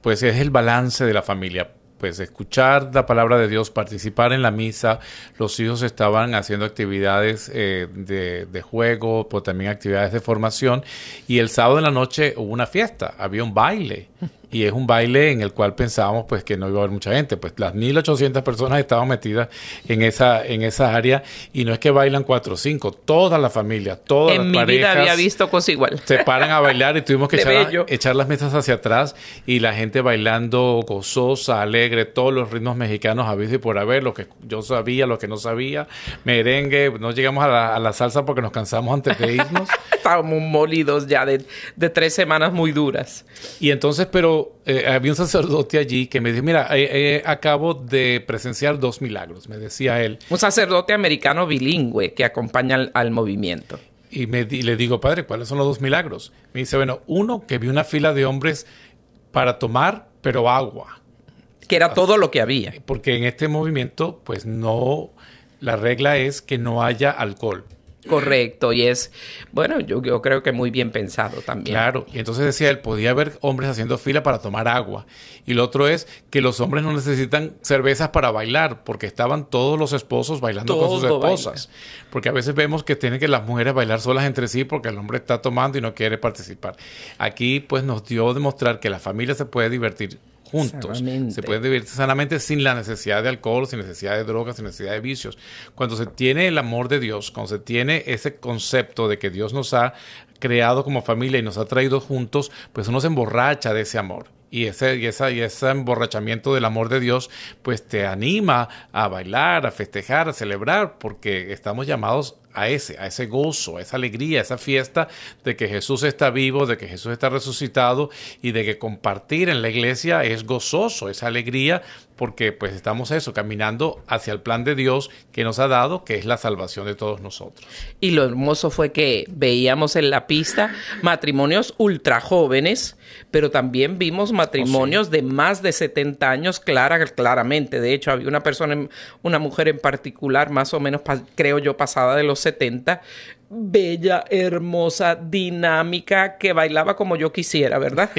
pues es el balance de la familia pues escuchar la palabra de Dios, participar en la misa, los hijos estaban haciendo actividades eh, de, de, juego, pues también actividades de formación. Y el sábado en la noche hubo una fiesta, había un baile y es un baile en el cual pensábamos pues que no iba a haber mucha gente, pues las 1800 personas estaban metidas en esa en esa área y no es que bailan cuatro o cinco, toda la familia, todas en las mi parejas vida había visto cosas igual. se paran a bailar y tuvimos que echar, echar las mesas hacia atrás y la gente bailando gozosa, alegre, todos los ritmos mexicanos habidos y por haber, lo que yo sabía, lo que no sabía, merengue, no llegamos a la, a la salsa porque nos cansamos antes de irnos. Estábamos molidos ya de, de tres semanas muy duras. Y entonces, pero eh, había un sacerdote allí que me dijo, mira, eh, eh, acabo de presenciar dos milagros, me decía él. Un sacerdote americano bilingüe que acompaña al, al movimiento. Y me di- le digo, padre, ¿cuáles son los dos milagros? Me dice, bueno, uno, que vi una fila de hombres para tomar, pero agua. Que era todo lo que había. Porque en este movimiento, pues no, la regla es que no haya alcohol. Correcto. Y es, bueno, yo, yo creo que muy bien pensado también. Claro, y entonces decía él, podía haber hombres haciendo fila para tomar agua. Y lo otro es que los hombres no necesitan cervezas para bailar, porque estaban todos los esposos bailando con sus baila. esposas. Porque a veces vemos que tienen que las mujeres bailar solas entre sí porque el hombre está tomando y no quiere participar. Aquí pues nos dio a demostrar que la familia se puede divertir juntos. Se puede divertir sanamente sin la necesidad de alcohol, sin necesidad de drogas, sin necesidad de vicios. Cuando se tiene el amor de Dios, cuando se tiene ese concepto de que Dios nos ha creado como familia y nos ha traído juntos, pues uno se emborracha de ese amor. Y ese, y, esa, y ese emborrachamiento del amor de Dios, pues te anima a bailar, a festejar, a celebrar, porque estamos llamados a ese, a ese gozo, a esa alegría, a esa fiesta de que Jesús está vivo, de que Jesús está resucitado y de que compartir en la iglesia es gozoso, esa alegría, porque pues estamos eso, caminando hacia el plan de Dios que nos ha dado, que es la salvación de todos nosotros. Y lo hermoso fue que veíamos en la pista matrimonios ultra jóvenes, pero también vimos matrimonios de más de 70 años, clara, claramente. De hecho, había una persona, una mujer en particular, más o menos, creo yo, pasada de los 70, bella, hermosa, dinámica, que bailaba como yo quisiera, ¿verdad?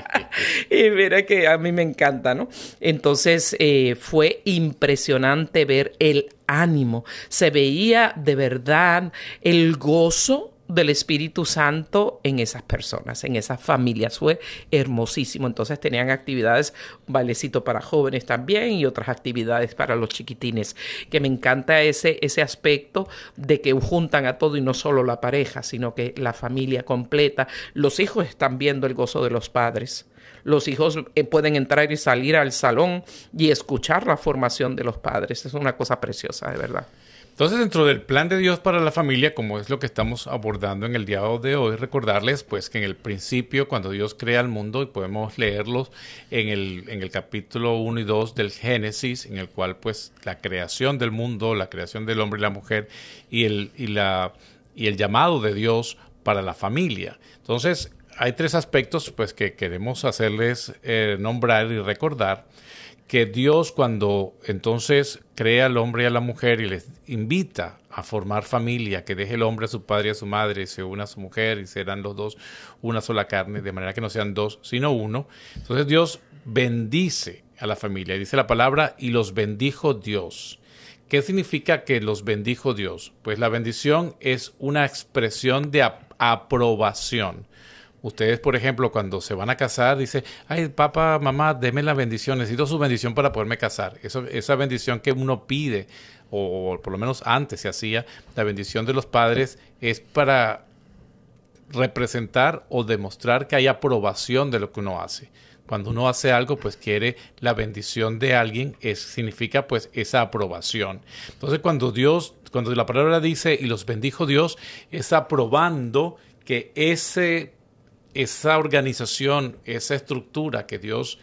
y mira que a mí me encanta, ¿no? Entonces eh, fue impresionante ver el ánimo. Se veía de verdad el gozo del Espíritu Santo en esas personas, en esas familias. Fue hermosísimo. Entonces tenían actividades, un para jóvenes también y otras actividades para los chiquitines. Que me encanta ese, ese aspecto de que juntan a todo y no solo la pareja, sino que la familia completa. Los hijos están viendo el gozo de los padres. Los hijos eh, pueden entrar y salir al salón y escuchar la formación de los padres. Es una cosa preciosa, de verdad. Entonces, dentro del plan de Dios para la familia, como es lo que estamos abordando en el día de hoy, recordarles pues que en el principio, cuando Dios crea el mundo, y podemos leerlos en el, en el capítulo 1 y 2 del Génesis, en el cual pues la creación del mundo, la creación del hombre y la mujer y el, y la, y el llamado de Dios para la familia. Entonces, hay tres aspectos pues que queremos hacerles eh, nombrar y recordar que Dios cuando entonces crea al hombre y a la mujer y les invita a formar familia, que deje el hombre a su padre y a su madre, y se una a su mujer y serán los dos una sola carne, de manera que no sean dos, sino uno. Entonces Dios bendice a la familia, dice la palabra, y los bendijo Dios. ¿Qué significa que los bendijo Dios? Pues la bendición es una expresión de aprobación. Ustedes, por ejemplo, cuando se van a casar, dice, ay, papá, mamá, deme la bendición, necesito su bendición para poderme casar. Esa bendición que uno pide, o por lo menos antes se hacía, la bendición de los padres es para representar o demostrar que hay aprobación de lo que uno hace. Cuando uno hace algo, pues quiere la bendición de alguien, significa pues esa aprobación. Entonces cuando Dios, cuando la palabra dice y los bendijo Dios, es aprobando que ese, esa organización, esa estructura que Dios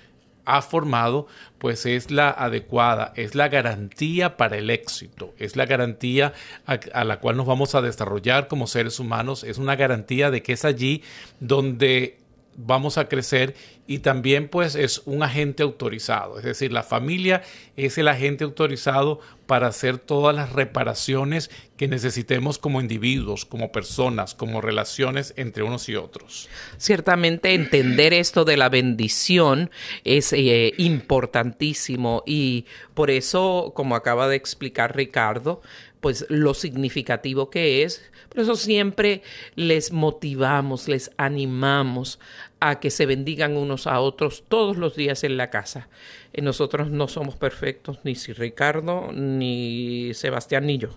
ha formado, pues es la adecuada, es la garantía para el éxito, es la garantía a, la cual nos vamos a desarrollar como seres humanos, es una garantía de que es allí donde vamos a crecer y también pues es un agente autorizado, es decir, la familia es el agente autorizado para hacer todas las reparaciones que necesitemos como individuos, como personas, como relaciones entre unos y otros. Ciertamente entender esto de la bendición es eh, importantísimo y por eso, como acaba de explicar Ricardo, pues lo significativo que es. Por eso siempre les motivamos, les animamos a que se bendigan unos a otros todos los días en la casa. Eh, nosotros no somos perfectos, ni si Ricardo, ni Sebastián, ni yo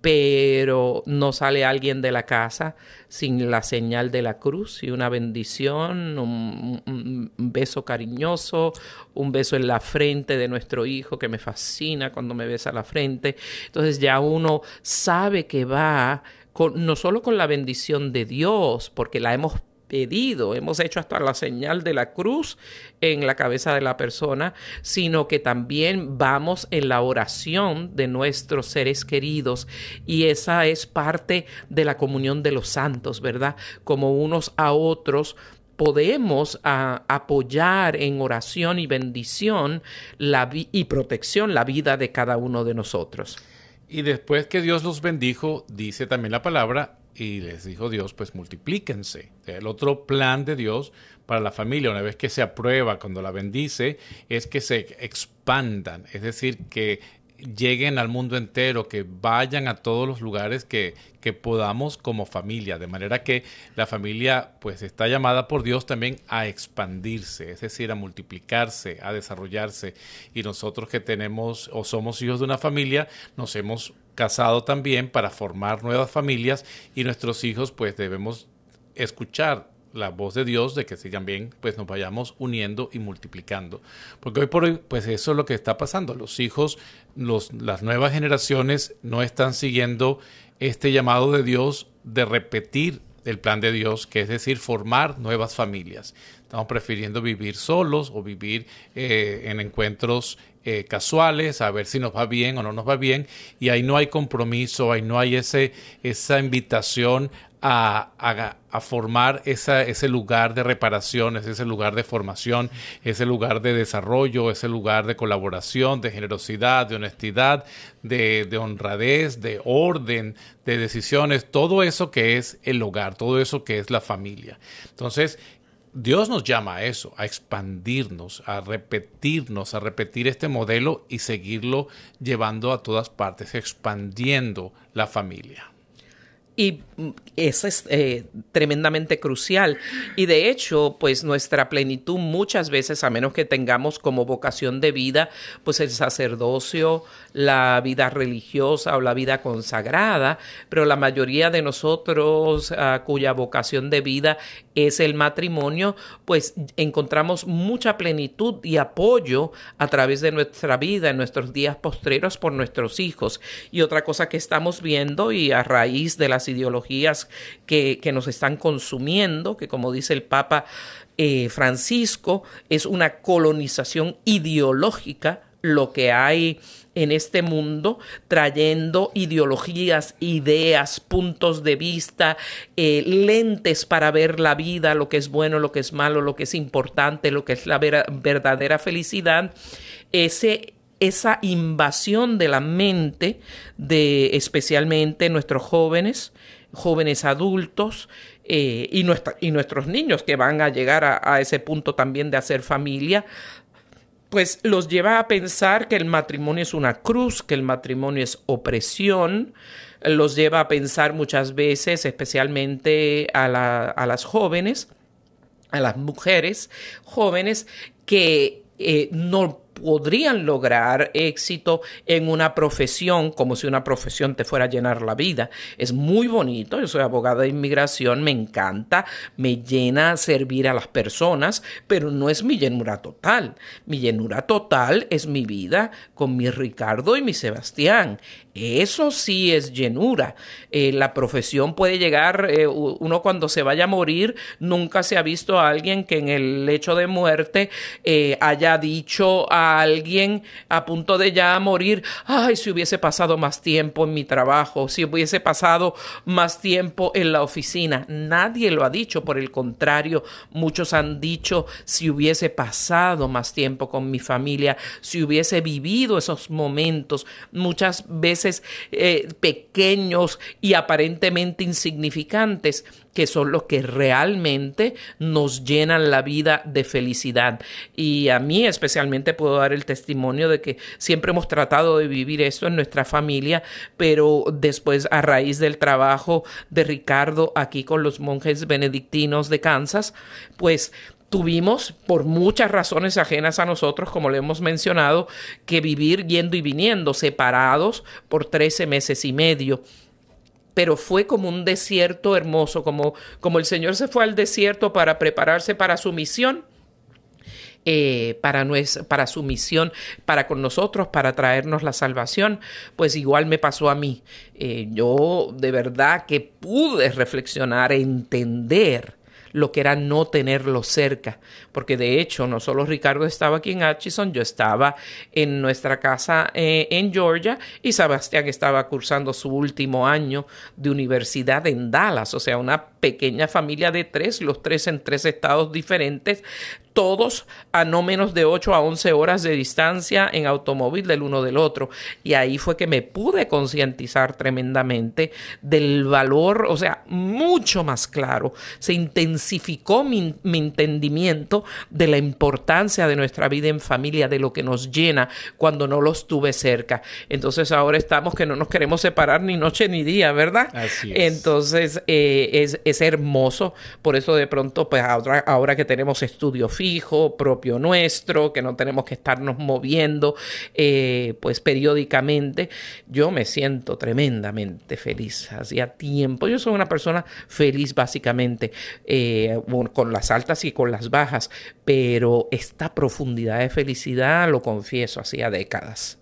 pero no sale alguien de la casa sin la señal de la cruz y una bendición, un, beso cariñoso, un beso en la frente de nuestro hijo que me fascina cuando me besa la frente. Entonces ya uno sabe que va con, no solo con la bendición de Dios, porque la hemos pedido, hemos hecho hasta la señal de la cruz en la cabeza de la persona, sino que también vamos en la oración de nuestros seres queridos y esa es parte de la comunión de los santos, ¿verdad? Como unos a otros podemos apoyar en oración y bendición la y protección la vida de cada uno de nosotros. Y después que Dios los bendijo, dice también la palabra, y les dijo Dios, pues multiplíquense. El otro plan de Dios para la familia, una vez que se aprueba, cuando la bendice, es que se expandan, es decir, que lleguen al mundo entero, que vayan a todos los lugares que, que, podamos como familia, de manera que la familia pues está llamada por Dios también a expandirse, es decir, a multiplicarse, a desarrollarse. Y nosotros que tenemos o somos hijos de una familia, nos hemos casado también para formar nuevas familias y nuestros hijos pues debemos escuchar la voz de Dios de que si también pues nos vayamos uniendo y multiplicando. Porque hoy por hoy pues eso es lo que está pasando. Los hijos, los, las nuevas generaciones no están siguiendo este llamado de Dios de repetir el plan de Dios, que es decir, formar nuevas familias. Estamos prefiriendo vivir solos o vivir eh, en encuentros eh, casuales, a ver si nos va bien o no nos va bien, y ahí no hay compromiso, ahí no hay ese, esa invitación a, a, formar esa, ese lugar de reparaciones, ese lugar de formación, ese lugar de desarrollo, ese lugar de colaboración, de generosidad, de honestidad, de, de honradez, de orden, de decisiones, todo eso que es el hogar, todo eso que es la familia. Entonces, Dios nos llama a eso, a expandirnos, a repetirnos, a repetir este modelo y seguirlo llevando a todas partes, expandiendo la familia. Y mm, eso es eh, tremendamente crucial. Y de hecho, pues nuestra plenitud muchas veces, a menos que tengamos como vocación de vida, pues el sacerdocio, la vida religiosa o la vida consagrada, pero la mayoría de nosotros ah, cuya vocación de vida es el matrimonio, pues encontramos mucha plenitud y apoyo a través de nuestra vida en nuestros días postreros por nuestros hijos. Y otra cosa que estamos viendo y a raíz de las ideologías que, nos están consumiendo, que como dice el Papa eh, Francisco, es una colonización ideológica lo que hay en este mundo, trayendo ideologías, ideas, puntos de vista, eh, lentes para ver la vida, lo que es bueno, lo que es malo, lo que es importante, lo que es la verdadera felicidad, ese esa invasión de la mente de especialmente nuestros jóvenes, jóvenes adultos eh, y, y, nuestros niños que van a llegar a, ese punto también de hacer familia, pues los lleva a pensar que el matrimonio es una cruz, que el matrimonio es opresión, los lleva a pensar muchas veces, especialmente a, las jóvenes, a las mujeres jóvenes, que eh, no podrían lograr éxito en una profesión como si una profesión te fuera a llenar la vida. Es muy bonito, yo soy abogada de inmigración, me encanta, me llena servir a las personas, pero no es mi llenura total. Mi llenura total es mi vida con mi Ricardo y mi Sebastián. Eso sí es llenura. Eh, la profesión puede llegar, eh, uno cuando se vaya a morir, nunca se ha visto a alguien que en el lecho de muerte eh, haya dicho a alguien a punto de ya morir, ay, si hubiese pasado más tiempo en mi trabajo, si hubiese pasado más tiempo en la oficina. Nadie lo ha dicho, por el contrario, muchos han dicho, si hubiese pasado más tiempo con mi familia, si hubiese vivido esos momentos, muchas veces eh, pequeños y aparentemente insignificantes, que son los que realmente nos llenan la vida de felicidad. Y a mí especialmente puedo dar el testimonio de que siempre hemos tratado de vivir esto en nuestra familia, pero después a raíz del trabajo de Ricardo aquí con los monjes benedictinos de Kansas, pues tuvimos, por muchas razones ajenas a nosotros, como le hemos mencionado, que vivir yendo y viniendo, separados por 13 meses y medio pero fue como un desierto hermoso, como, como el Señor se fue al desierto para prepararse para su misión. Eh, para, para su misión, para con nosotros, para traernos la salvación, pues igual me pasó a mí. Eh, yo de verdad que pude reflexionar, entender lo que era no tenerlo cerca, porque de hecho no solo Ricardo estaba aquí en Atchison, yo estaba en nuestra casa eh, en Georgia y Sebastián estaba cursando su último año de universidad en Dallas, o sea, una pequeña familia de tres, los tres en tres estados diferentes, todos a no menos de 8 a 11 horas de distancia en automóvil del uno del otro. Y ahí fue que me pude concientizar tremendamente del valor, o sea, mucho más claro. Se intensificó mi, entendimiento de la importancia de nuestra vida en familia, de lo que nos llena cuando no los tuve cerca. Entonces ahora estamos que no nos queremos separar ni noche ni día, ¿verdad? Así es. Entonces eh, es, es, hermoso. Por eso de pronto, pues ahora, ahora que tenemos estudios fijo, propio nuestro, que no tenemos que estarnos moviendo eh, pues periódicamente. Yo me siento tremendamente feliz. Hacía tiempo, yo soy una persona feliz básicamente, eh, con las altas y con las bajas, pero esta profundidad de felicidad lo confieso, hacía décadas.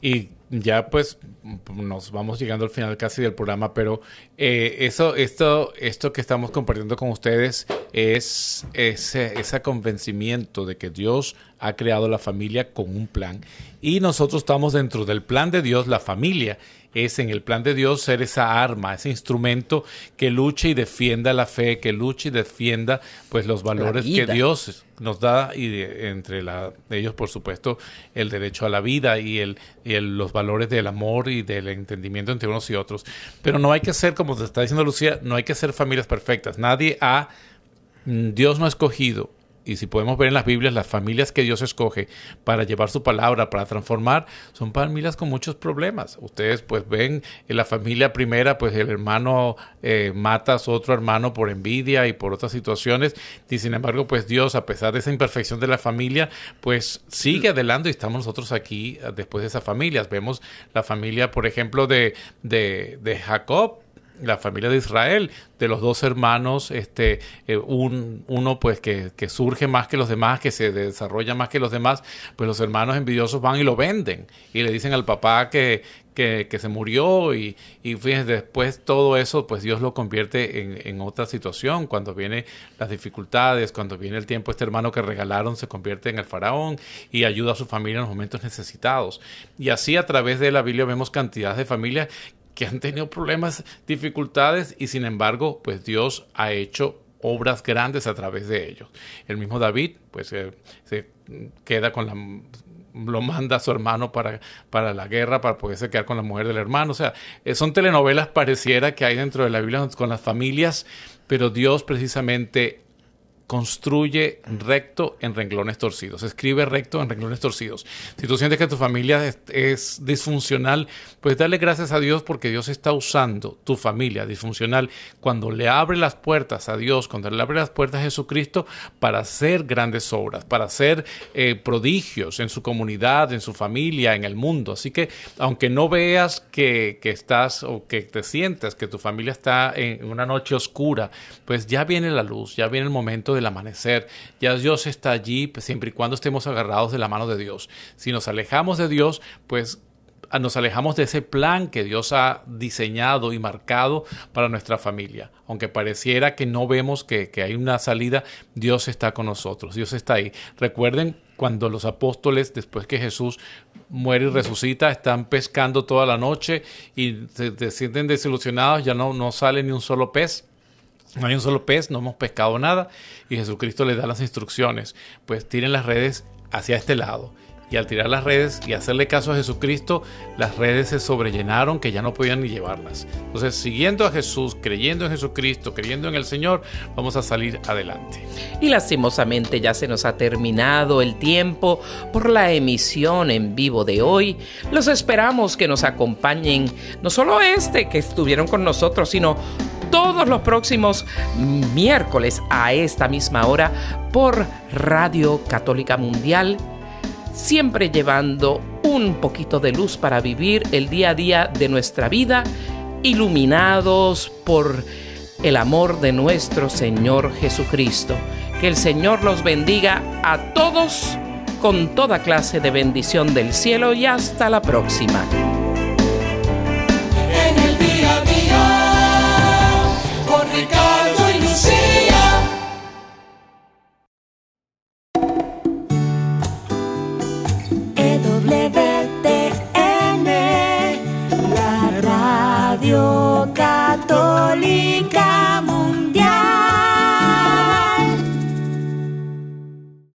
Y ya pues nos vamos llegando al final casi del programa, pero eh, eso, esto, esto que estamos compartiendo con ustedes es ese, ese convencimiento de que Dios ha creado la familia con un plan. Y nosotros estamos dentro del plan de Dios, la familia es en el plan de Dios ser esa arma, ese instrumento que luche y defienda la fe, que luche y defienda pues los valores que Dios nos da y entre la, ellos por supuesto el derecho a la vida y, el, y los valores del amor y del entendimiento entre unos y otros. Pero no hay que ser, como te está diciendo Lucía, no hay que ser familias perfectas. Nadie ha, mm, Dios no ha escogido y si podemos ver en las Biblias, las familias que Dios escoge para llevar su palabra, para transformar, son familias con muchos problemas. Ustedes pues ven en la familia primera, pues el hermano eh, mata a su otro hermano por envidia y por otras situaciones, y sin embargo pues Dios, a pesar de esa imperfección de la familia, pues sigue adelante y estamos nosotros aquí eh, después de esas familias. Vemos la familia, por ejemplo, de, de, de Jacob, la familia de Israel, de los dos hermanos, este, eh, un, uno pues que, que, surge más que los demás, que se desarrolla más que los demás, pues los hermanos envidiosos van y lo venden y le dicen al papá que, que, se murió y, y después todo eso, pues Dios lo convierte en, en, otra situación, cuando vienen las dificultades, cuando viene el tiempo, este hermano que regalaron se convierte en el faraón y ayuda a su familia en los momentos necesitados. Y así a través de la Biblia vemos cantidades de familias que han tenido problemas, dificultades y sin embargo, pues Dios ha hecho obras grandes a través de ellos. El mismo David, pues eh, se queda con la lo manda a su hermano para, para la guerra, para poderse quedar con la mujer del hermano. O sea, eh, son telenovelas pareciera que hay dentro de la Biblia con las familias, pero Dios precisamente construye recto en renglones torcidos. Escribe recto en renglones torcidos. Si tú sientes que tu familia es, disfuncional, pues dale gracias a Dios porque Dios está usando tu familia disfuncional cuando le abre las puertas a Dios, cuando le abre las puertas a Jesucristo para hacer grandes obras, para hacer eh, prodigios en su comunidad, en su familia, en el mundo. Así que aunque no veas que, que estás o que te sientas que tu familia está en una noche oscura, pues ya viene la luz, ya viene el momento del amanecer. Ya Dios está allí pues, siempre y cuando estemos agarrados de la mano de Dios. Si nos alejamos de Dios, pues ah, nos alejamos de ese plan que Dios ha diseñado y marcado para nuestra familia. Aunque pareciera que no vemos que, que, hay una salida, Dios está con nosotros, Dios está ahí. Recuerden cuando los apóstoles, después que Jesús muere y resucita, están pescando toda la noche y se, se sienten desilusionados, ya no, no sale ni un solo pez. No hay un solo pez, no hemos pescado nada y Jesucristo les da las instrucciones. Pues tiren las redes hacia este lado. Y al tirar las redes y hacerle caso a Jesucristo, las redes se sobrellenaron que ya no podían ni llevarlas. Entonces, siguiendo a Jesús, creyendo en Jesucristo, creyendo en el Señor, vamos a salir adelante. Y lastimosamente ya se nos ha terminado el tiempo por la emisión en vivo de hoy. Los esperamos que nos acompañen, no solo este que estuvieron con nosotros, sino todos los próximos miércoles a esta misma hora por Radio Católica Mundial, siempre llevando un poquito de luz para vivir el día a día de nuestra vida, iluminados por el amor de nuestro Señor Jesucristo. Que el Señor los bendiga a todos con toda clase de bendición del cielo y hasta la próxima.